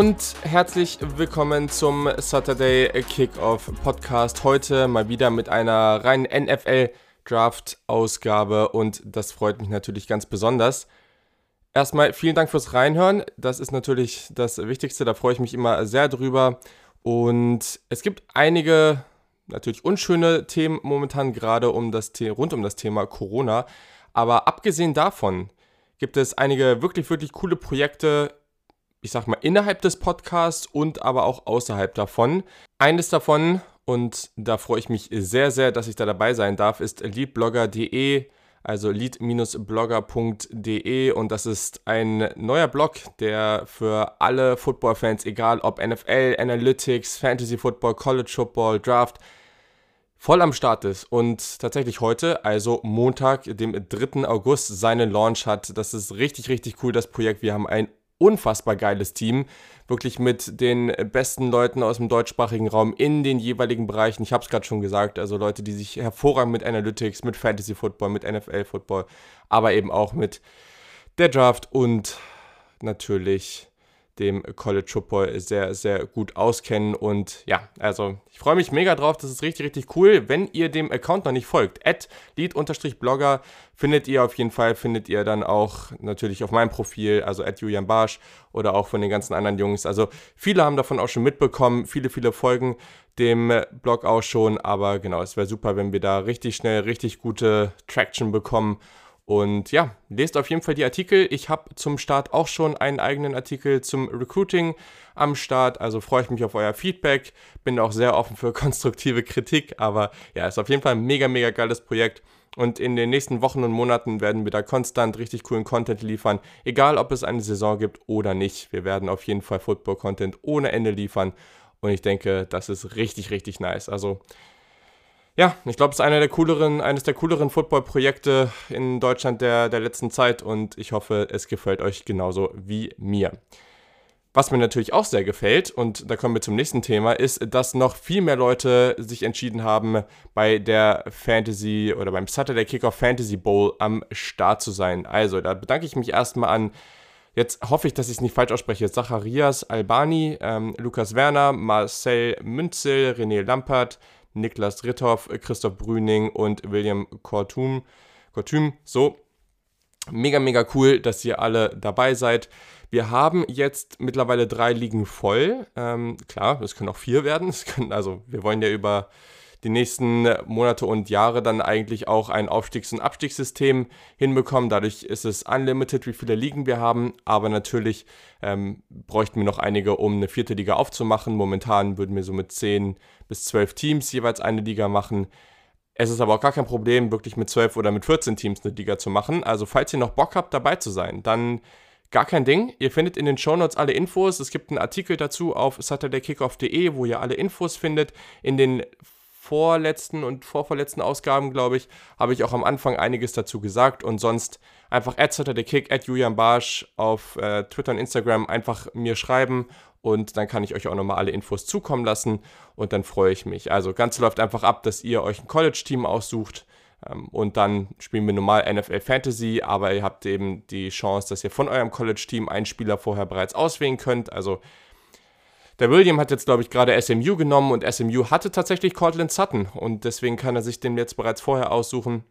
und herzlich willkommen zum Saturday Kickoff Podcast. Heute mal wieder mit einer reinen NFL Draft Ausgabe und das freut mich natürlich ganz besonders. Erstmal vielen Dank fürs Reinhören. Das ist natürlich das Wichtigste. Da freue ich mich immer sehr drüber. Und es gibt einige natürlich unschöne Themen momentan gerade um das rund um das Thema Corona. Aber abgesehen davon gibt es einige wirklich, wirklich coole Projekte ich sag mal, innerhalb des Podcasts und aber auch außerhalb davon. Eines davon, und da freue ich mich sehr, sehr, dass ich da dabei sein darf, ist leadblogger.de, also lead-blogger.de und das ist ein neuer Blog, der für alle Football-Fans, egal ob NFL, Analytics, Fantasy Football, College Football, Draft, voll am Start ist und tatsächlich heute, also Montag, dem 3. August, seinen Launch hat. Das ist richtig, richtig cool, das Projekt. Wir haben ein unfassbar geiles Team. Wirklich mit den besten Leuten aus dem deutschsprachigen Raum in den jeweiligen Bereichen. Ich habe es gerade schon gesagt, also Leute, die sich hervorragend mit Analytics, mit Fantasy Football, mit NFL Football, aber eben auch mit der Draft und natürlich dem College Football sehr, sehr gut auskennen. Und ja, also ich freue mich mega drauf. Das ist richtig, richtig cool. Wenn ihr dem Account noch nicht folgt, at lead-blogger findet ihr auf jeden Fall, findet ihr dann auch natürlich auf meinem Profil, also at Julian Barsch oder auch von den ganzen anderen Jungs. Also viele haben davon auch schon mitbekommen, viele, viele folgen dem Blog auch schon. Aber genau, es wäre super, wenn wir da richtig schnell, richtig gute Traction bekommen und ja, lest auf jeden Fall die Artikel. Ich habe zum Start auch schon einen eigenen Artikel zum Recruiting am Start. Also freue ich mich auf euer Feedback. Bin auch sehr offen für konstruktive Kritik. Aber ja, ist auf jeden Fall ein mega, mega geiles Projekt. Und in den nächsten Wochen und Monaten werden wir da konstant richtig coolen Content liefern. Egal, ob es eine Saison gibt oder nicht. Wir werden auf jeden Fall Football-Content ohne Ende liefern. Und ich denke, das ist richtig, richtig nice. Also ja, ich glaube, es ist einer der cooleren, eines der cooleren Football-Projekte in Deutschland der, der letzten Zeit und ich hoffe, es gefällt euch genauso wie mir. Was mir natürlich auch sehr gefällt, und da kommen wir zum nächsten Thema, ist, dass noch viel mehr Leute sich entschieden haben, bei der Fantasy oder beim Saturday Kickoff Fantasy Bowl am Start zu sein. Also, da bedanke ich mich erstmal an, jetzt hoffe ich, dass ich es nicht falsch ausspreche, Zacharias Albani, ähm, Lukas Werner, Marcel Münzel, René Lampert, Niklas Ritthoff, Christoph Brüning und William Kortum. Kortum, so. Mega, mega cool, dass ihr alle dabei seid. Wir haben jetzt mittlerweile drei Ligen voll. Ähm, klar, es können auch vier werden. Können, also wir wollen ja über die nächsten Monate und Jahre dann eigentlich auch ein Aufstiegs- und Abstiegssystem hinbekommen. Dadurch ist es unlimited, wie viele Ligen wir haben. Aber natürlich ähm, bräuchten wir noch einige, um eine vierte Liga aufzumachen. Momentan würden wir so mit 10 bis 12 Teams jeweils eine Liga machen. Es ist aber auch gar kein Problem, wirklich mit 12 oder mit 14 Teams eine Liga zu machen. Also falls ihr noch Bock habt, dabei zu sein, dann Gar kein Ding. Ihr findet in den Shownotes alle Infos. Es gibt einen Artikel dazu auf saturdaykickoff.de, wo ihr alle Infos findet. In den vorletzten und vorvorletzten Ausgaben, glaube ich, habe ich auch am Anfang einiges dazu gesagt. Und sonst einfach Kick, at Julian Barsch auf äh, Twitter und Instagram einfach mir schreiben. Und dann kann ich euch auch nochmal alle Infos zukommen lassen. Und dann freue ich mich. Also ganz läuft einfach ab, dass ihr euch ein College-Team aussucht. Ähm, und dann spielen wir normal NFL Fantasy, aber ihr habt eben die Chance, dass ihr von eurem College-Team einen Spieler vorher bereits auswählen könnt. Also der William hat jetzt, glaube ich, gerade SMU genommen und SMU hatte tatsächlich Cortland Sutton und deswegen kann er sich den jetzt bereits vorher aussuchen.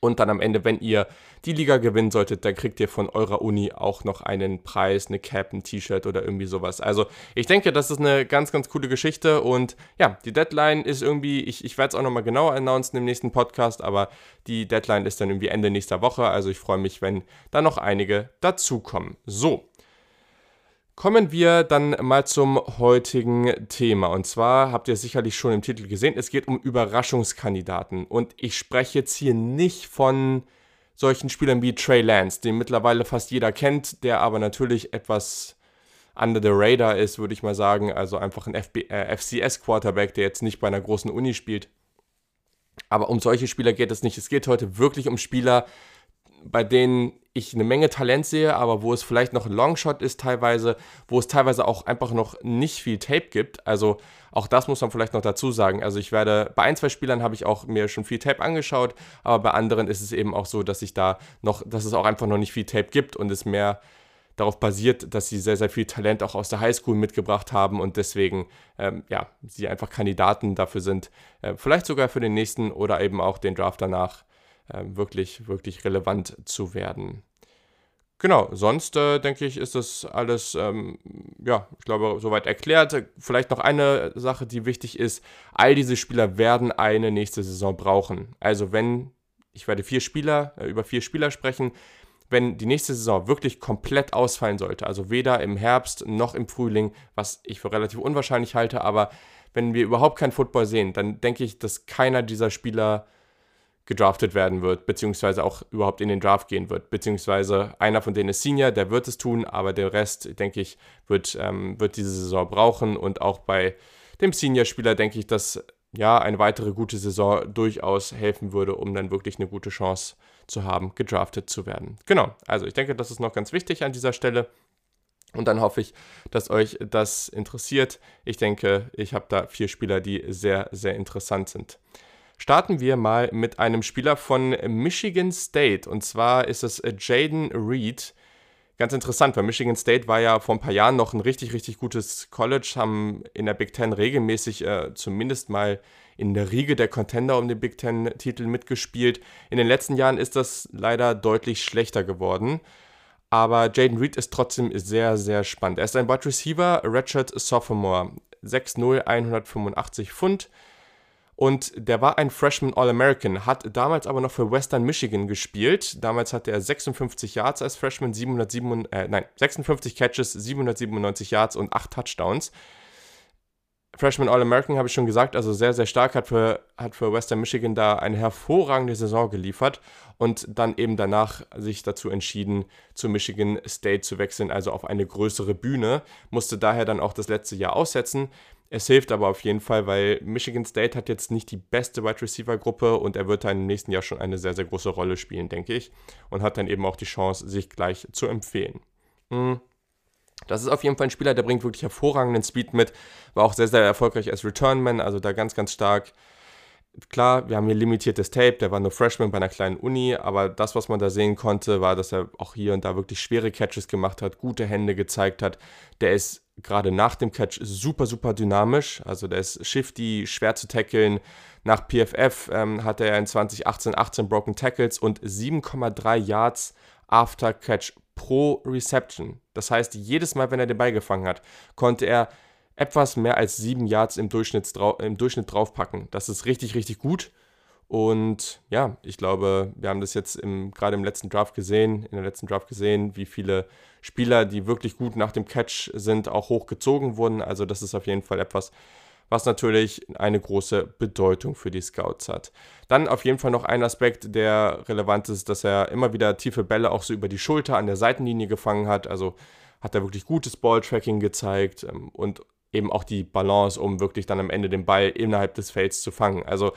Und dann am Ende, wenn ihr die Liga gewinnen solltet, dann kriegt ihr von eurer Uni auch noch einen Preis, eine Cap, ein T-Shirt oder irgendwie sowas. Also ich denke, das ist eine ganz, ganz coole Geschichte. Und ja, die Deadline ist irgendwie, ich, ich werde es auch nochmal genauer announcen im nächsten Podcast, aber die Deadline ist dann irgendwie Ende nächster Woche. Also ich freue mich, wenn da noch einige dazukommen. So, Kommen wir dann mal zum heutigen Thema. Und zwar habt ihr sicherlich schon im Titel gesehen, es geht um Überraschungskandidaten. Und ich spreche jetzt hier nicht von solchen Spielern wie Trey Lance, den mittlerweile fast jeder kennt, der aber natürlich etwas under the radar ist, würde ich mal sagen. Also einfach ein äh, FCS-Quarterback, der jetzt nicht bei einer großen Uni spielt. Aber um solche Spieler geht es nicht. Es geht heute wirklich um Spieler, bei denen ich eine Menge Talent sehe, aber wo es vielleicht noch ein Longshot ist teilweise, wo es teilweise auch einfach noch nicht viel Tape gibt. Also auch das muss man vielleicht noch dazu sagen. Also ich werde, bei ein, zwei Spielern habe ich auch mir schon viel Tape angeschaut, aber bei anderen ist es eben auch so, dass ich da noch, dass es auch einfach noch nicht viel Tape gibt und es mehr darauf basiert, dass sie sehr, sehr viel Talent auch aus der Highschool mitgebracht haben und deswegen, ähm, ja, sie einfach Kandidaten dafür sind, äh, vielleicht sogar für den nächsten oder eben auch den Draft danach wirklich, wirklich relevant zu werden. Genau, sonst äh, denke ich, ist das alles, ähm, ja, ich glaube, soweit erklärt. Vielleicht noch eine Sache, die wichtig ist. All diese Spieler werden eine nächste Saison brauchen. Also wenn, ich werde vier Spieler, äh, über vier Spieler sprechen, wenn die nächste Saison wirklich komplett ausfallen sollte, also weder im Herbst noch im Frühling, was ich für relativ unwahrscheinlich halte, aber wenn wir überhaupt keinen Football sehen, dann denke ich, dass keiner dieser Spieler gedraftet werden wird, beziehungsweise auch überhaupt in den Draft gehen wird, beziehungsweise einer von denen ist Senior, der wird es tun, aber der Rest, denke ich, wird, ähm, wird diese Saison brauchen und auch bei dem Senior-Spieler denke ich, dass ja eine weitere gute Saison durchaus helfen würde, um dann wirklich eine gute Chance zu haben, gedraftet zu werden. Genau, also ich denke, das ist noch ganz wichtig an dieser Stelle. Und dann hoffe ich, dass euch das interessiert. Ich denke, ich habe da vier Spieler, die sehr, sehr interessant sind. Starten wir mal mit einem Spieler von Michigan State. Und zwar ist es Jaden Reed. Ganz interessant, weil Michigan State war ja vor ein paar Jahren noch ein richtig, richtig gutes College, haben in der Big Ten regelmäßig äh, zumindest mal in der Riege der Contender um den Big Ten-Titel mitgespielt. In den letzten Jahren ist das leider deutlich schlechter geworden. Aber Jaden Reed ist trotzdem sehr, sehr spannend. Er ist ein Wide Receiver, Redshirt Sophomore, 6'0, 185 Pfund, und der war ein Freshman All-American, hat damals aber noch für Western Michigan gespielt. Damals hatte er 56 Yards als Freshman, 707, äh, nein, 56 Catches, 797 Yards und 8 Touchdowns. Freshman All-American habe ich schon gesagt, also sehr, sehr stark, hat für, hat für Western Michigan da eine hervorragende Saison geliefert und dann eben danach sich dazu entschieden, zu Michigan State zu wechseln, also auf eine größere Bühne, musste daher dann auch das letzte Jahr aussetzen. Es hilft aber auf jeden Fall, weil Michigan State hat jetzt nicht die beste Wide Receiver Gruppe und er wird dann im nächsten Jahr schon eine sehr, sehr große Rolle spielen, denke ich. Und hat dann eben auch die Chance, sich gleich zu empfehlen. Mhm. Das ist auf jeden Fall ein Spieler, der bringt wirklich hervorragenden Speed mit. War auch sehr, sehr erfolgreich als Returnman, also da ganz, ganz stark. Klar, wir haben hier limitiertes Tape, der war nur Freshman bei einer kleinen Uni, aber das, was man da sehen konnte, war, dass er auch hier und da wirklich schwere Catches gemacht hat, gute Hände gezeigt hat. Der ist gerade nach dem Catch super, super dynamisch. Also der ist shifty, schwer zu tackeln. Nach PFF ähm, hatte er in 2018 18 Broken Tackles und 7,3 Yards after Catch pro Reception. Das heißt, jedes Mal, wenn er den Ball gefangen hat, konnte er etwas mehr als 7 Yards im Durchschnitt, im Durchschnitt draufpacken. Das ist richtig, richtig gut. Und ja, ich glaube, wir haben das jetzt im, gerade im letzten Draft gesehen, in der letzten Draft gesehen, wie viele Spieler, die wirklich gut nach dem Catch sind, auch hochgezogen wurden. Also das ist auf jeden Fall etwas, was natürlich eine große Bedeutung für die Scouts hat. Dann auf jeden Fall noch ein Aspekt, der relevant ist, dass er immer wieder tiefe Bälle auch so über die Schulter an der Seitenlinie gefangen hat. Also hat er wirklich gutes Balltracking gezeigt ähm, und eben auch die Balance, um wirklich dann am Ende den Ball innerhalb des Felds zu fangen. Also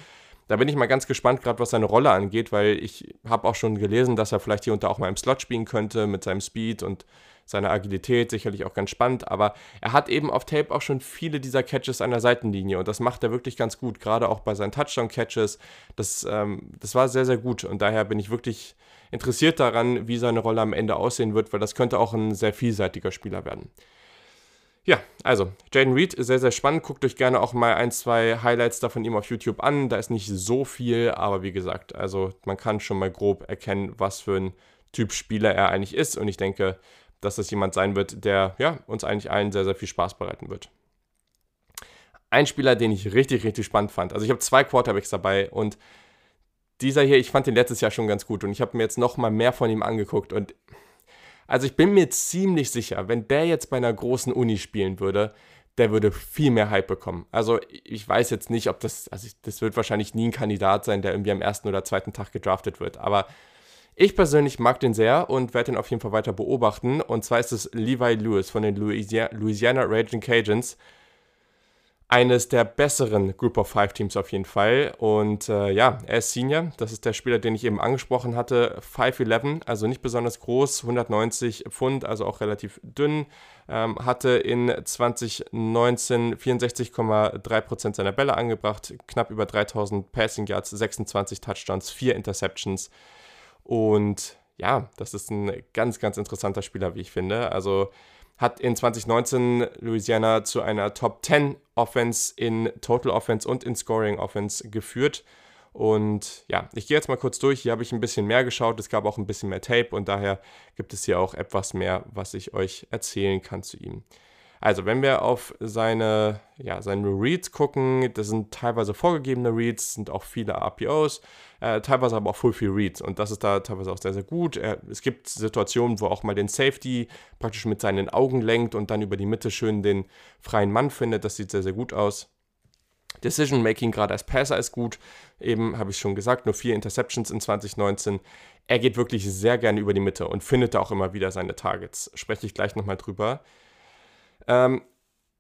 da bin ich mal ganz gespannt, gerade was seine Rolle angeht, weil ich habe auch schon gelesen, dass er vielleicht hier und da auch mal im Slot spielen könnte mit seinem Speed und seiner Agilität, sicherlich auch ganz spannend, aber er hat eben auf Tape auch schon viele dieser Catches an der Seitenlinie und das macht er wirklich ganz gut, gerade auch bei seinen Touchdown-Catches. Das, ähm, das war sehr, sehr gut und daher bin ich wirklich interessiert daran, wie seine Rolle am Ende aussehen wird, weil das könnte auch ein sehr vielseitiger Spieler werden. Ja, also Jaden Reed, sehr, sehr spannend. Guckt euch gerne auch mal ein, zwei Highlights da von ihm auf YouTube an. Da ist nicht so viel, aber wie gesagt, also man kann schon mal grob erkennen, was für ein Typ Spieler er eigentlich ist. Und ich denke, dass das jemand sein wird, der ja, uns eigentlich allen sehr, sehr viel Spaß bereiten wird. Ein Spieler, den ich richtig, richtig spannend fand. Also ich habe zwei Quarterbacks dabei und dieser hier, ich fand den letztes Jahr schon ganz gut und ich habe mir jetzt noch mal mehr von ihm angeguckt und also ich bin mir ziemlich sicher, wenn der jetzt bei einer großen Uni spielen würde, der würde viel mehr Hype bekommen. Also ich weiß jetzt nicht, ob das, also ich, das wird wahrscheinlich nie ein Kandidat sein, der irgendwie am ersten oder zweiten Tag gedraftet wird. Aber ich persönlich mag den sehr und werde den auf jeden Fall weiter beobachten. Und zwar ist es Levi Lewis von den Louisiana, Louisiana Raging Cajuns eines der besseren Group of Five Teams auf jeden Fall. Und äh, ja, er ist Senior. Das ist der Spieler, den ich eben angesprochen hatte. 5'11, also nicht besonders groß, 190 Pfund, also auch relativ dünn. Ähm, hatte in 2019 64,3% seiner Bälle angebracht, knapp über 3000 Passing Yards, 26 Touchdowns, 4 Interceptions. Und ja, das ist ein ganz, ganz interessanter Spieler, wie ich finde. Also hat in 2019 Louisiana zu einer Top 10 Offense in Total Offense und in Scoring Offense geführt. Und ja, ich gehe jetzt mal kurz durch. Hier habe ich ein bisschen mehr geschaut. Es gab auch ein bisschen mehr Tape und daher gibt es hier auch etwas mehr, was ich euch erzählen kann zu ihm. Also, wenn wir auf seine, ja, seine Reads gucken, das sind teilweise vorgegebene Reads, sind auch viele RPOs, äh, teilweise aber auch Full Free Reads und das ist da teilweise auch sehr, sehr gut. Er, es gibt Situationen, wo auch mal den Safety praktisch mit seinen Augen lenkt und dann über die Mitte schön den freien Mann findet. Das sieht sehr, sehr gut aus. Decision Making gerade als Passer ist gut. Eben habe ich schon gesagt, nur vier Interceptions in 2019. Er geht wirklich sehr gerne über die Mitte und findet da auch immer wieder seine Targets. Spreche ich gleich nochmal drüber. Ähm,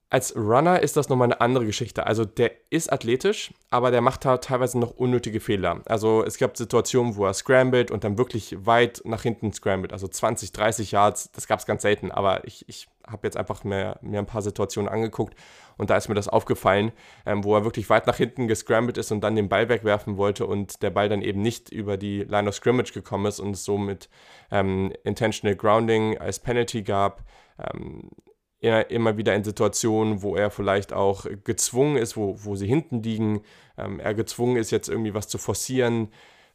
als Runner ist das nochmal eine andere Geschichte. Also der ist athletisch, aber der macht da teilweise noch unnötige Fehler. Also es gab Situationen, wo er scrambled und dann wirklich weit nach hinten scrambled. Also 20, 30 Yards, das gab es ganz selten. Aber ich, ich habe jetzt einfach mir, mir ein paar Situationen angeguckt und da ist mir das aufgefallen, ähm, wo er wirklich weit nach hinten gescrambled ist und dann den Ball wegwerfen wollte und der Ball dann eben nicht über die Line of Scrimmage gekommen ist und es somit ähm, Intentional Grounding als Penalty gab. Ähm, immer wieder in Situationen, wo er vielleicht auch gezwungen ist, wo, wo sie hinten liegen, ähm, er gezwungen ist, jetzt irgendwie was zu forcieren.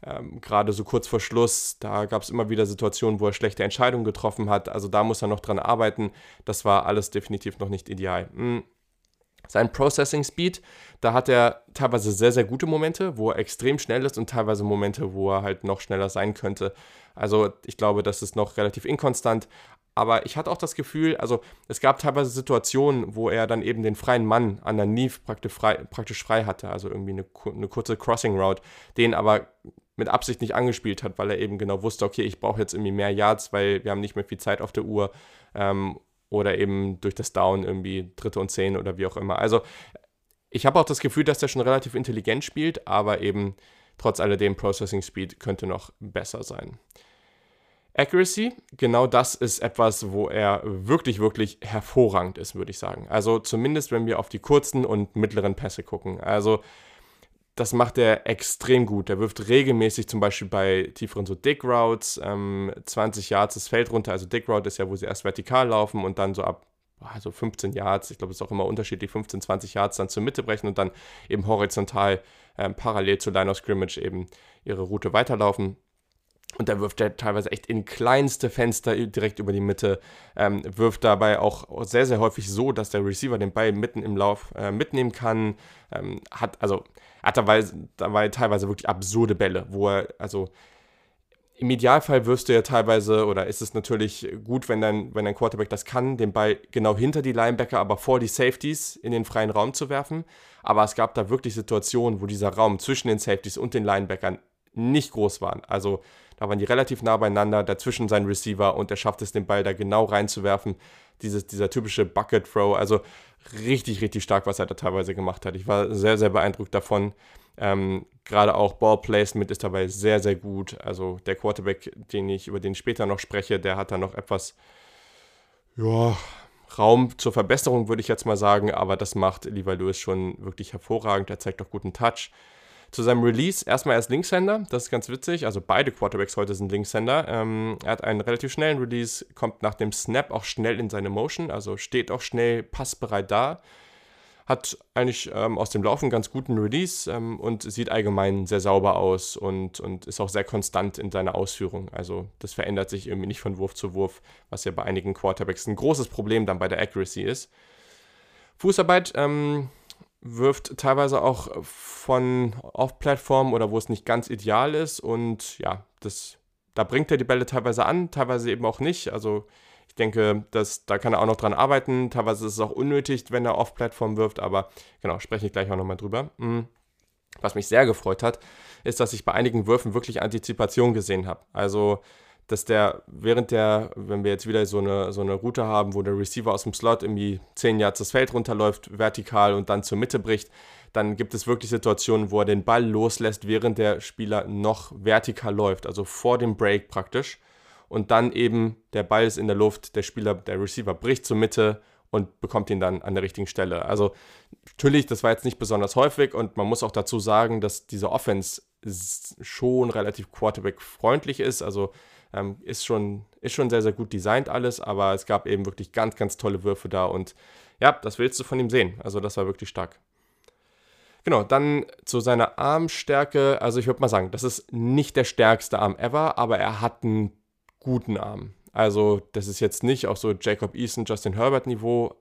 Ähm, Gerade so kurz vor Schluss, da gab es immer wieder Situationen, wo er schlechte Entscheidungen getroffen hat. Also da muss er noch dran arbeiten. Das war alles definitiv noch nicht ideal. Mhm. Sein Processing Speed, da hat er teilweise sehr, sehr gute Momente, wo er extrem schnell ist und teilweise Momente, wo er halt noch schneller sein könnte. Also ich glaube, das ist noch relativ inkonstant, aber ich hatte auch das Gefühl, also es gab teilweise Situationen, wo er dann eben den freien Mann an der Neve praktisch frei, praktisch frei hatte, also irgendwie eine, eine kurze Crossing Route, den aber mit Absicht nicht angespielt hat, weil er eben genau wusste, okay, ich brauche jetzt irgendwie mehr Yards, weil wir haben nicht mehr viel Zeit auf der Uhr ähm, oder eben durch das Down irgendwie dritte und zehn oder wie auch immer. Also ich habe auch das Gefühl, dass der schon relativ intelligent spielt, aber eben trotz alledem Processing Speed könnte noch besser sein. Accuracy, genau das ist etwas, wo er wirklich, wirklich hervorragend ist, würde ich sagen. Also zumindest, wenn wir auf die kurzen und mittleren Pässe gucken. Also das macht er extrem gut. Er wirft regelmäßig zum Beispiel bei tieferen so Dick Routes, ähm, 20 Yards das Feld runter. Also Dick Route ist ja, wo sie erst vertikal laufen und dann so ab also 15 Yards, ich glaube, es ist auch immer unterschiedlich, 15, 20 Yards dann zur Mitte brechen und dann eben horizontal ähm, parallel zur Line of Scrimmage eben ihre Route weiterlaufen. Und da wirft er teilweise echt in kleinste Fenster direkt über die Mitte. Ähm, wirft dabei auch sehr, sehr häufig so, dass der Receiver den Ball mitten im Lauf äh, mitnehmen kann. Ähm, hat also hat dabei, dabei teilweise wirklich absurde Bälle, wo er, also im Idealfall wirst du ja teilweise, oder ist es natürlich gut, wenn dein, wenn dein Quarterback das kann, den Ball genau hinter die Linebacker, aber vor die Safeties in den freien Raum zu werfen. Aber es gab da wirklich Situationen, wo dieser Raum zwischen den Safeties und den Linebackern nicht groß waren. Also da waren die relativ nah beieinander, dazwischen sein Receiver und er schafft es, den Ball da genau reinzuwerfen. Dieses, dieser typische Bucket Throw, also richtig, richtig stark, was er da teilweise gemacht hat. Ich war sehr, sehr beeindruckt davon. Ähm, Gerade auch Ball Placement ist dabei sehr, sehr gut. Also der Quarterback, den ich, über den ich später noch spreche, der hat da noch etwas, ja, Raum zur Verbesserung, würde ich jetzt mal sagen, aber das macht Levi Lewis schon wirklich hervorragend. Er zeigt auch guten Touch. Zu seinem Release erstmal als Linkshänder, das ist ganz witzig. Also beide Quarterbacks heute sind Linkshänder. Ähm, er hat einen relativ schnellen Release, kommt nach dem Snap auch schnell in seine Motion, also steht auch schnell passbereit da. Hat eigentlich ähm, aus dem Laufen ganz guten Release ähm, und sieht allgemein sehr sauber aus und, und ist auch sehr konstant in seiner Ausführung. Also das verändert sich irgendwie nicht von Wurf zu Wurf, was ja bei einigen Quarterbacks ein großes Problem dann bei der Accuracy ist. Fußarbeit, ähm, wirft teilweise auch von Off-Plattform oder wo es nicht ganz ideal ist. Und ja, das, da bringt er die Bälle teilweise an, teilweise eben auch nicht. Also ich denke, dass, da kann er auch noch dran arbeiten. Teilweise ist es auch unnötig, wenn er Off-Plattform wirft, aber genau, spreche ich gleich auch nochmal drüber. Mhm. Was mich sehr gefreut hat, ist, dass ich bei einigen Würfen wirklich Antizipation gesehen habe. Also dass der während der, wenn wir jetzt wieder so eine, so eine Route haben, wo der Receiver aus dem Slot irgendwie 10 Yards das Feld runterläuft, vertikal und dann zur Mitte bricht, dann gibt es wirklich Situationen, wo er den Ball loslässt, während der Spieler noch vertikal läuft, also vor dem Break praktisch. Und dann eben der Ball ist in der Luft, der Spieler, der Receiver bricht zur Mitte und bekommt ihn dann an der richtigen Stelle. Also natürlich, das war jetzt nicht besonders häufig und man muss auch dazu sagen, dass diese Offense schon relativ Quarterback-freundlich ist. Also Ähm, ist, schon, ist schon sehr, sehr gut designt alles, aber es gab eben wirklich ganz, ganz tolle Würfe da und ja, das willst du von ihm sehen. Also das war wirklich stark. Genau, dann zu seiner Armstärke. Also ich würde mal sagen, das ist nicht der stärkste Arm ever, aber er hat einen guten Arm. Also das ist jetzt nicht auf so Jacob Eason, Justin Herbert Niveau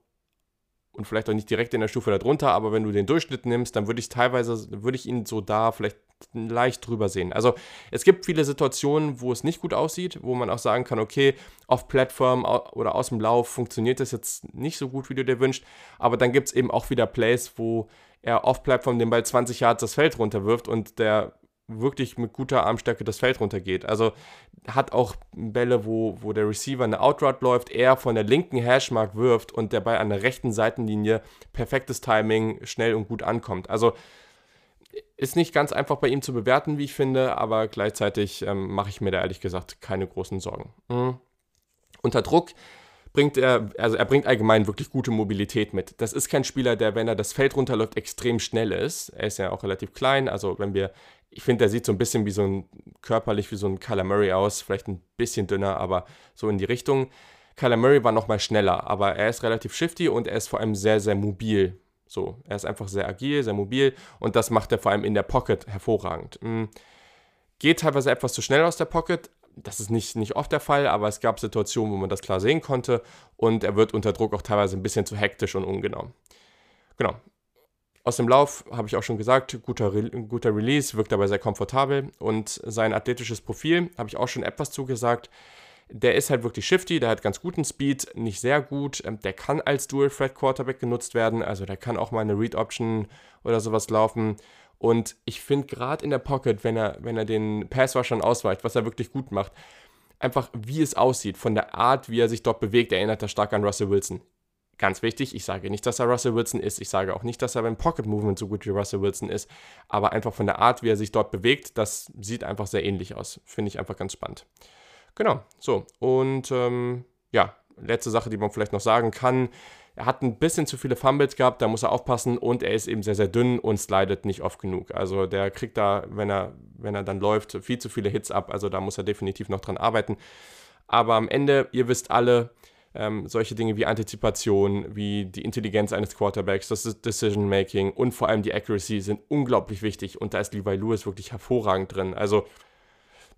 und vielleicht auch nicht direkt in der Stufe darunter, aber wenn du den Durchschnitt nimmst, dann würde ich teilweise, würde ich ihn so da vielleicht leicht drüber sehen. Also es gibt viele Situationen, wo es nicht gut aussieht, wo man auch sagen kann, okay, auf Plattform oder aus dem Lauf funktioniert das jetzt nicht so gut, wie du dir wünschst, aber dann gibt es eben auch wieder Plays, wo er off Plattform den Ball 20 Yards das Feld runterwirft und der wirklich mit guter Armstärke das Feld runtergeht. Also hat auch Bälle, wo, wo der Receiver eine Outroute läuft, er von der linken Hashmark wirft und der Ball an der rechten Seitenlinie perfektes Timing, schnell und gut ankommt. Also ist nicht ganz einfach bei ihm zu bewerten, wie ich finde, aber gleichzeitig ähm, mache ich mir da ehrlich gesagt keine großen Sorgen. Mhm. Unter Druck bringt er, also er bringt allgemein wirklich gute Mobilität mit. Das ist kein Spieler, der, wenn er das Feld runterläuft, extrem schnell ist. Er ist ja auch relativ klein, also wenn wir, ich finde, er sieht so ein bisschen wie so ein, körperlich wie so ein Kyler Murray aus, vielleicht ein bisschen dünner, aber so in die Richtung. Kyler Murray war nochmal schneller, aber er ist relativ shifty und er ist vor allem sehr, sehr mobil. So, er ist einfach sehr agil, sehr mobil und das macht er vor allem in der Pocket hervorragend. Hm. Geht teilweise etwas zu schnell aus der Pocket, das ist nicht, nicht oft der Fall, aber es gab Situationen, wo man das klar sehen konnte und er wird unter Druck auch teilweise ein bisschen zu hektisch und ungenau. Genau. Aus dem Lauf habe ich auch schon gesagt, guter, Re guter Release, wirkt dabei sehr komfortabel und sein athletisches Profil habe ich auch schon etwas zugesagt. Der ist halt wirklich shifty, der hat ganz guten Speed, nicht sehr gut. Ähm, der kann als Dual Threat Quarterback genutzt werden, also der kann auch mal eine Read Option oder sowas laufen und ich finde gerade in der Pocket, wenn er, wenn er den Passrushern ausweicht, was er wirklich gut macht, einfach wie es aussieht, von der Art, wie er sich dort bewegt, erinnert er stark an Russell Wilson. Ganz wichtig, ich sage nicht, dass er Russell Wilson ist. Ich sage auch nicht, dass er beim Pocket Movement so gut wie Russell Wilson ist. Aber einfach von der Art, wie er sich dort bewegt, das sieht einfach sehr ähnlich aus. Finde ich einfach ganz spannend. Genau, so. Und ähm, ja, letzte Sache, die man vielleicht noch sagen kann. Er hat ein bisschen zu viele Fumbles gehabt, da muss er aufpassen und er ist eben sehr, sehr dünn und slidet nicht oft genug. Also der kriegt da, wenn er, wenn er dann läuft, viel zu viele Hits ab. Also da muss er definitiv noch dran arbeiten. Aber am Ende, ihr wisst alle, ähm, solche Dinge wie Antizipation, wie die Intelligenz eines Quarterbacks, das Decision Making und vor allem die Accuracy sind unglaublich wichtig. Und da ist Levi Lewis wirklich hervorragend drin. Also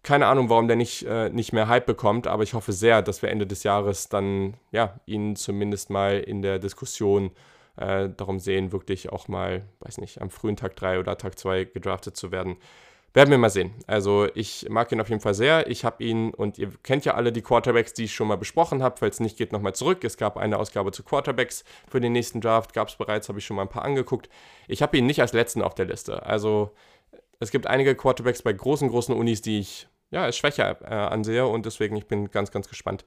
keine Ahnung, warum der nicht, äh, nicht mehr Hype bekommt, aber ich hoffe sehr, dass wir Ende des Jahres dann ja, ihn zumindest mal in der Diskussion äh, darum sehen, wirklich auch mal, weiß nicht, am frühen Tag 3 oder Tag 2 gedraftet zu werden. Werden wir mal sehen. Also ich mag ihn auf jeden Fall sehr. Ich habe ihn, und ihr kennt ja alle die Quarterbacks, die ich schon mal besprochen habe. Falls nicht, geht nochmal zurück. Es gab eine Ausgabe zu Quarterbacks für den nächsten Draft. Gab es bereits, habe ich schon mal ein paar angeguckt. Ich habe ihn nicht als letzten auf der Liste. Also es gibt einige Quarterbacks bei großen, großen Unis, die ich ja, als schwächer äh, ansehe und deswegen ich bin ganz, ganz gespannt,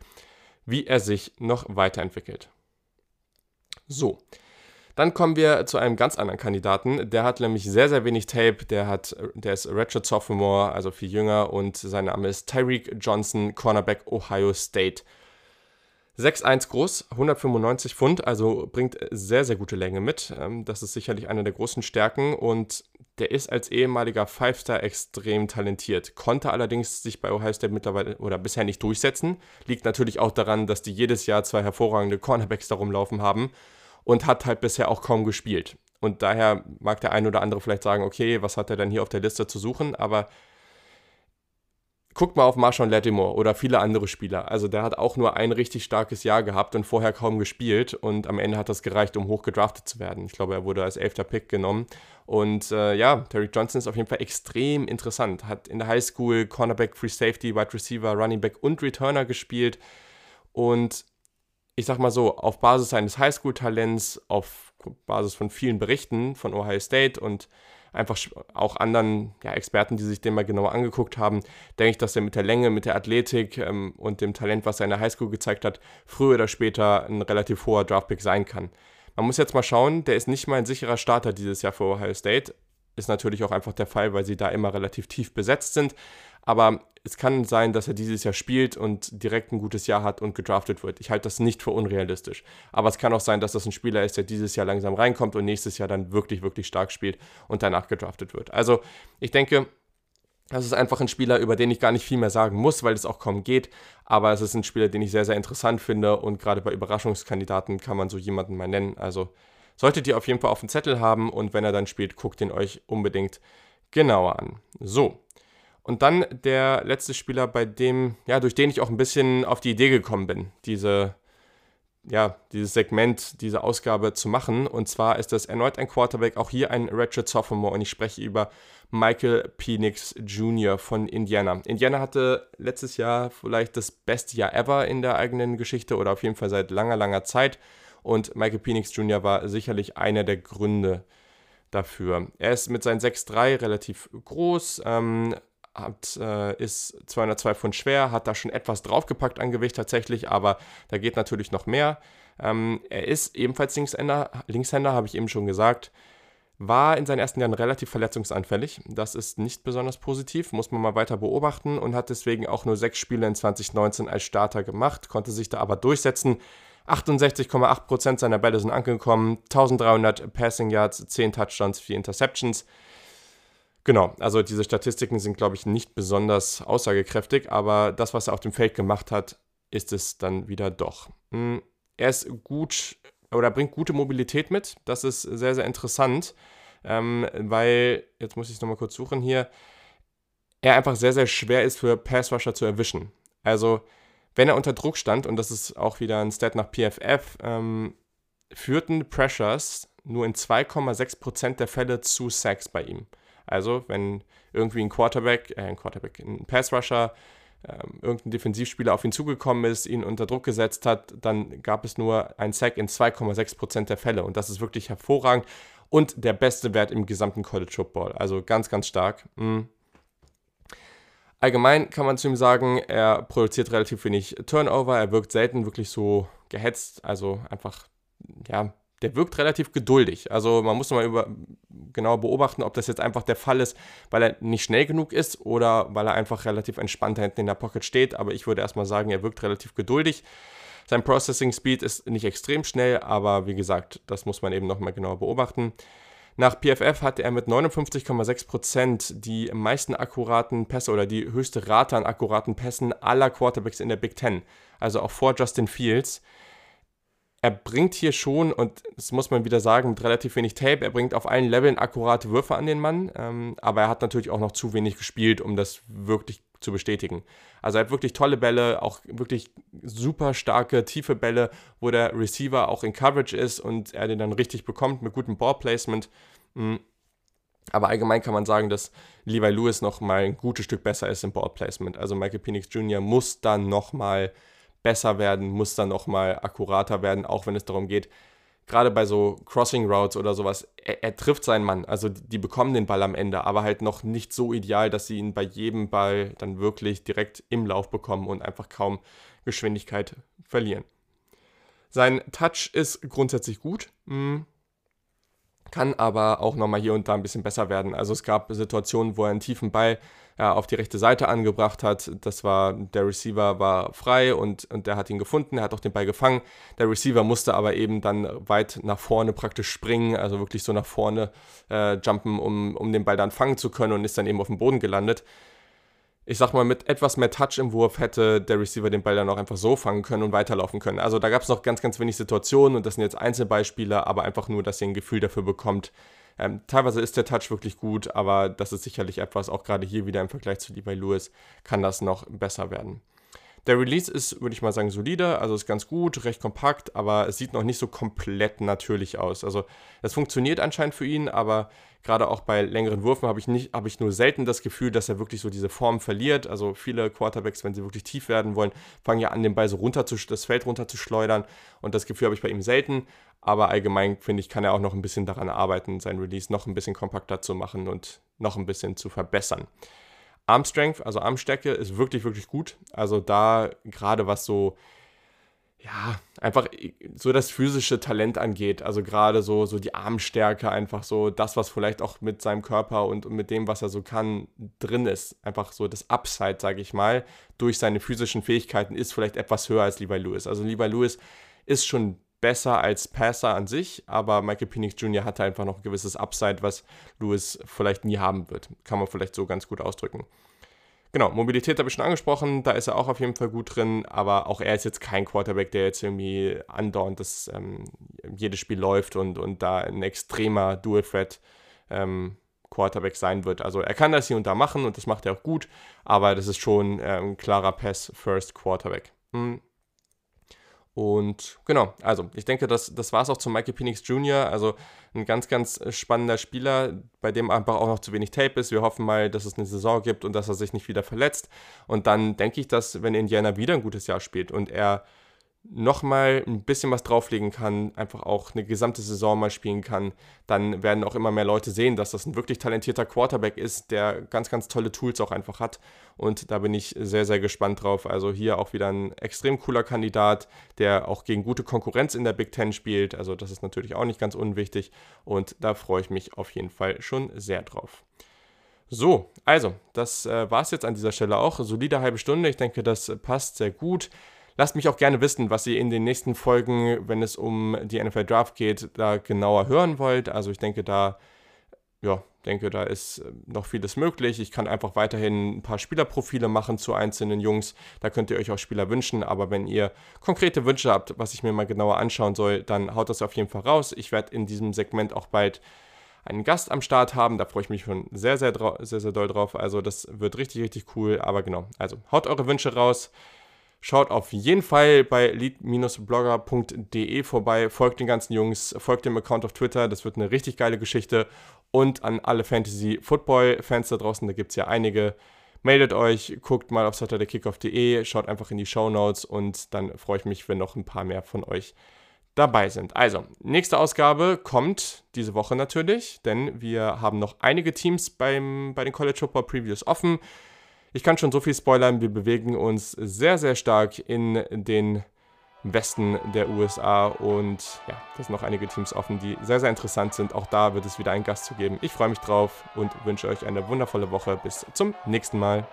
wie er sich noch weiterentwickelt. So, dann kommen wir zu einem ganz anderen Kandidaten. Der hat nämlich sehr, sehr wenig Tape. Der, hat, der ist Ratchet Sophomore, also viel jünger und sein Name ist Tyreek Johnson, Cornerback Ohio State. 6'1 groß, 195 Pfund, also bringt sehr, sehr gute Länge mit. Ähm, das ist sicherlich eine der großen Stärken und der ist als ehemaliger Five-Star extrem talentiert, konnte allerdings sich bei Ohio State mittlerweile oder bisher nicht durchsetzen. Liegt natürlich auch daran, dass die jedes Jahr zwei hervorragende Cornerbacks darum laufen haben und hat halt bisher auch kaum gespielt. Und daher mag der ein oder andere vielleicht sagen, okay, was hat er denn hier auf der Liste zu suchen? Aber guckt mal auf Marshawn Lattimore oder viele andere Spieler. Also der hat auch nur ein richtig starkes Jahr gehabt und vorher kaum gespielt und am Ende hat das gereicht, um hoch gedraftet zu werden. Ich glaube, er wurde als elfter Pick genommen. Und äh, ja, Terry Johnson ist auf jeden Fall extrem interessant. Hat in der High School Cornerback, Free Safety, Wide Receiver, Running Back und Returner gespielt. Und ich sag mal so, auf Basis seines Highschool-Talents, auf Basis von vielen Berichten von Ohio State und einfach auch anderen ja, Experten, die sich den mal genauer angeguckt haben, denke ich, dass er mit der Länge, mit der Athletik ähm, und dem Talent, was er in der Highschool gezeigt hat, früher oder später ein relativ hoher Draftpick sein kann. Man muss jetzt mal schauen, der ist nicht mal ein sicherer Starter dieses Jahr für Ohio State. Ist natürlich auch einfach der Fall, weil sie da immer relativ tief besetzt sind. Aber es kann sein, dass er dieses Jahr spielt und direkt ein gutes Jahr hat und gedraftet wird. Ich halte das nicht für unrealistisch. Aber es kann auch sein, dass das ein Spieler ist, der dieses Jahr langsam reinkommt und nächstes Jahr dann wirklich, wirklich stark spielt und danach gedraftet wird. Also ich denke, Das ist einfach ein Spieler, über den ich gar nicht viel mehr sagen muss, weil es auch kaum geht. Aber es ist ein Spieler, den ich sehr, sehr interessant finde. Und gerade bei Überraschungskandidaten kann man so jemanden mal nennen. Also solltet ihr auf jeden Fall auf dem Zettel haben. Und wenn er dann spielt, guckt ihn euch unbedingt genauer an. So. Und dann der letzte Spieler, bei dem, ja, durch den ich auch ein bisschen auf die Idee gekommen bin, diese ja, dieses Segment, diese Ausgabe zu machen. Und zwar ist das erneut ein Quarterback, auch hier ein Ratchet Sophomore. Und ich spreche über Michael Penix Jr. von Indiana. Indiana hatte letztes Jahr vielleicht das beste Jahr ever in der eigenen Geschichte oder auf jeden Fall seit langer, langer Zeit. Und Michael Penix Jr. war sicherlich einer der Gründe dafür. Er ist mit seinen 6'3 relativ groß, ähm, hat, äh, ist 202 Pfund schwer, hat da schon etwas draufgepackt an Gewicht tatsächlich, aber da geht natürlich noch mehr. Ähm, er ist ebenfalls Linkshänder, Linkshänder habe ich eben schon gesagt. War in seinen ersten Jahren relativ verletzungsanfällig. Das ist nicht besonders positiv, muss man mal weiter beobachten und hat deswegen auch nur sechs Spiele in 2019 als Starter gemacht, konnte sich da aber durchsetzen. 68,8% seiner Bälle sind angekommen, 1300 Passing Yards, 10 Touchdowns, 4 Interceptions. Genau, also diese Statistiken sind, glaube ich, nicht besonders aussagekräftig, aber das, was er auf dem Feld gemacht hat, ist es dann wieder doch. Hm, er ist gut oder bringt gute Mobilität mit. Das ist sehr, sehr interessant, ähm, weil, jetzt muss ich es nochmal kurz suchen hier, er einfach sehr, sehr schwer ist für Passrusher zu erwischen. Also, wenn er unter Druck stand, und das ist auch wieder ein Stat nach PFF, ähm, führten Pressures nur in 2,6% der Fälle zu Sacks bei ihm. Also, wenn irgendwie ein Quarterback, äh, ein Quarterback, ein Passrusher, ähm, irgendein Defensivspieler auf ihn zugekommen ist, ihn unter Druck gesetzt hat, dann gab es nur ein Sack in 2,6% der Fälle. Und das ist wirklich hervorragend und der beste Wert im gesamten College Football. Also ganz, ganz stark. Mhm. Allgemein kann man zu ihm sagen, er produziert relativ wenig Turnover, er wirkt selten wirklich so gehetzt, also einfach, ja, der wirkt relativ geduldig. Also man muss mal über, genau beobachten, ob das jetzt einfach der Fall ist, weil er nicht schnell genug ist oder weil er einfach relativ entspannt hinten in der Pocket steht. Aber ich würde erstmal sagen, er wirkt relativ geduldig. Sein Processing Speed ist nicht extrem schnell, aber wie gesagt, das muss man eben nochmal genauer beobachten. Nach PFF hatte er mit 59,6% die meisten akkuraten Pässe oder die höchste Rate an akkuraten Pässen aller Quarterbacks in der Big Ten. Also auch vor Justin Fields er bringt hier schon, und das muss man wieder sagen, mit relativ wenig Tape, er bringt auf allen Leveln akkurate Würfe an den Mann, ähm, aber er hat natürlich auch noch zu wenig gespielt, um das wirklich zu bestätigen. Also er hat wirklich tolle Bälle, auch wirklich super starke, tiefe Bälle, wo der Receiver auch in Coverage ist und er den dann richtig bekommt mit gutem Ballplacement. Mhm. Aber allgemein kann man sagen, dass Levi Lewis noch mal ein gutes Stück besser ist im Ballplacement. Also Michael Penix Jr. muss dann noch mal besser werden, muss dann auch mal akkurater werden, auch wenn es darum geht, gerade bei so Crossing Routes oder sowas, er, er, trifft seinen Mann. Also die, die, bekommen den Ball am Ende, aber halt noch nicht so ideal, dass sie ihn bei jedem Ball dann wirklich direkt im Lauf bekommen und einfach kaum Geschwindigkeit verlieren. Sein Touch ist grundsätzlich gut, hm, kann aber auch nochmal hier und da ein bisschen besser werden. Also es gab Situationen, wo er einen tiefen Ball ja, auf die rechte Seite angebracht hat. Das war, der Receiver war frei und, und der hat ihn gefunden, er hat auch den Ball gefangen. Der Receiver musste aber eben dann weit nach vorne praktisch springen, also wirklich so nach vorne äh, jumpen, um, um den Ball dann fangen zu können und ist dann eben auf dem Boden gelandet. Ich sag mal, mit etwas mehr Touch im Wurf hätte der Receiver den Ball dann auch einfach so fangen können und weiterlaufen können. Also da gab es noch ganz, ganz wenig Situationen und das sind jetzt Einzelbeispiele, aber einfach nur, dass ihr ein Gefühl dafür bekommt, ähm, teilweise ist der Touch wirklich gut, aber das ist sicherlich etwas, auch gerade hier wieder im Vergleich zu Levi Lewis, kann das noch besser werden. Der Release ist, würde ich mal sagen, solide, also ist ganz gut, recht kompakt, aber es sieht noch nicht so komplett natürlich aus. Also es funktioniert anscheinend für ihn, aber gerade auch bei längeren Würfen habe ich, habe ich nur selten das Gefühl, dass er wirklich so diese Form verliert. Also viele Quarterbacks, wenn sie wirklich tief werden wollen, fangen ja an, den Ball so runter zu, das Feld runter zu schleudern und das Gefühl habe ich bei ihm selten. Aber allgemein finde ich, kann er auch noch ein bisschen daran arbeiten, sein Release noch ein bisschen kompakter zu machen und noch ein bisschen zu verbessern. Arm Strength, also Armstärke, ist wirklich, wirklich gut. Also da gerade was so, ja, einfach so das physische Talent angeht. Also gerade so, so die Armstärke, einfach so das, was vielleicht auch mit seinem Körper und, und mit dem, was er so kann, drin ist. Einfach so das Upside, sage ich mal, durch seine physischen Fähigkeiten ist vielleicht etwas höher als Levi Lewis. Also Levi Lewis ist schon besser als Passer an sich, aber Michael Penix Jr. hatte einfach noch ein gewisses Upside, was Lewis vielleicht nie haben wird. Kann man vielleicht so ganz gut ausdrücken. Genau, Mobilität habe ich schon angesprochen, da ist er auch auf jeden Fall gut drin, aber auch er ist jetzt kein Quarterback, der jetzt irgendwie andauernd das, ähm, jedes Spiel läuft und, und da ein extremer Dual-Threat ähm, Quarterback sein wird. Also er kann das hier und da machen und das macht er auch gut, aber das ist schon äh, ein klarer Pass-First Quarterback. Hm. Und genau, also ich denke, das, das war es auch zu Michael Penix Jr., also ein ganz, ganz spannender Spieler, bei dem einfach auch noch zu wenig Tape ist. Wir hoffen mal, dass es eine Saison gibt und dass er sich nicht wieder verletzt. Und dann denke ich, dass wenn Indiana wieder ein gutes Jahr spielt und er nochmal ein bisschen was drauflegen kann, einfach auch eine gesamte Saison mal spielen kann, dann werden auch immer mehr Leute sehen, dass das ein wirklich talentierter Quarterback ist, der ganz, ganz tolle Tools auch einfach hat. Und da bin ich sehr, sehr gespannt drauf. Also hier auch wieder ein extrem cooler Kandidat, der auch gegen gute Konkurrenz in der Big Ten spielt. Also das ist natürlich auch nicht ganz unwichtig. Und da freue ich mich auf jeden Fall schon sehr drauf. So, also, das äh, war es jetzt an dieser Stelle auch. Solide halbe Stunde. Ich denke, das passt sehr gut. Lasst mich auch gerne wissen, was ihr in den nächsten Folgen, wenn es um die NFL Draft geht, da genauer hören wollt. Also ich denke, da, ja, denke, da ist äh, noch vieles möglich. Ich kann einfach weiterhin ein paar Spielerprofile machen zu einzelnen Jungs. Da könnt ihr euch auch Spieler wünschen. Aber wenn ihr konkrete Wünsche habt, was ich mir mal genauer anschauen soll, dann haut das auf jeden Fall raus. Ich werde in diesem Segment auch bald einen Gast am Start haben. Da freue ich mich schon sehr, sehr, sehr, sehr doll drauf. Also das wird richtig, richtig cool. Aber genau, also haut eure Wünsche raus. Schaut auf jeden Fall bei lead-blogger.de vorbei, folgt den ganzen Jungs, folgt dem Account auf Twitter, das wird eine richtig geile Geschichte. Und an alle Fantasy-Football-Fans da draußen, da gibt es ja einige, meldet euch, guckt mal auf saturdaykickoff.de, schaut einfach in die Show Notes und dann freue ich mich, wenn noch ein paar mehr von euch dabei sind. Also, nächste Ausgabe kommt diese Woche natürlich, denn wir haben noch einige Teams beim, bei den College Football Previews offen. Ich kann schon so viel spoilern, wir bewegen uns sehr, sehr stark in den Westen der USA und ja, da sind noch einige Teams offen, die sehr, sehr interessant sind. Auch da wird es wieder einen Gast zu geben. Ich freue mich drauf und wünsche euch eine wundervolle Woche. Bis zum nächsten Mal.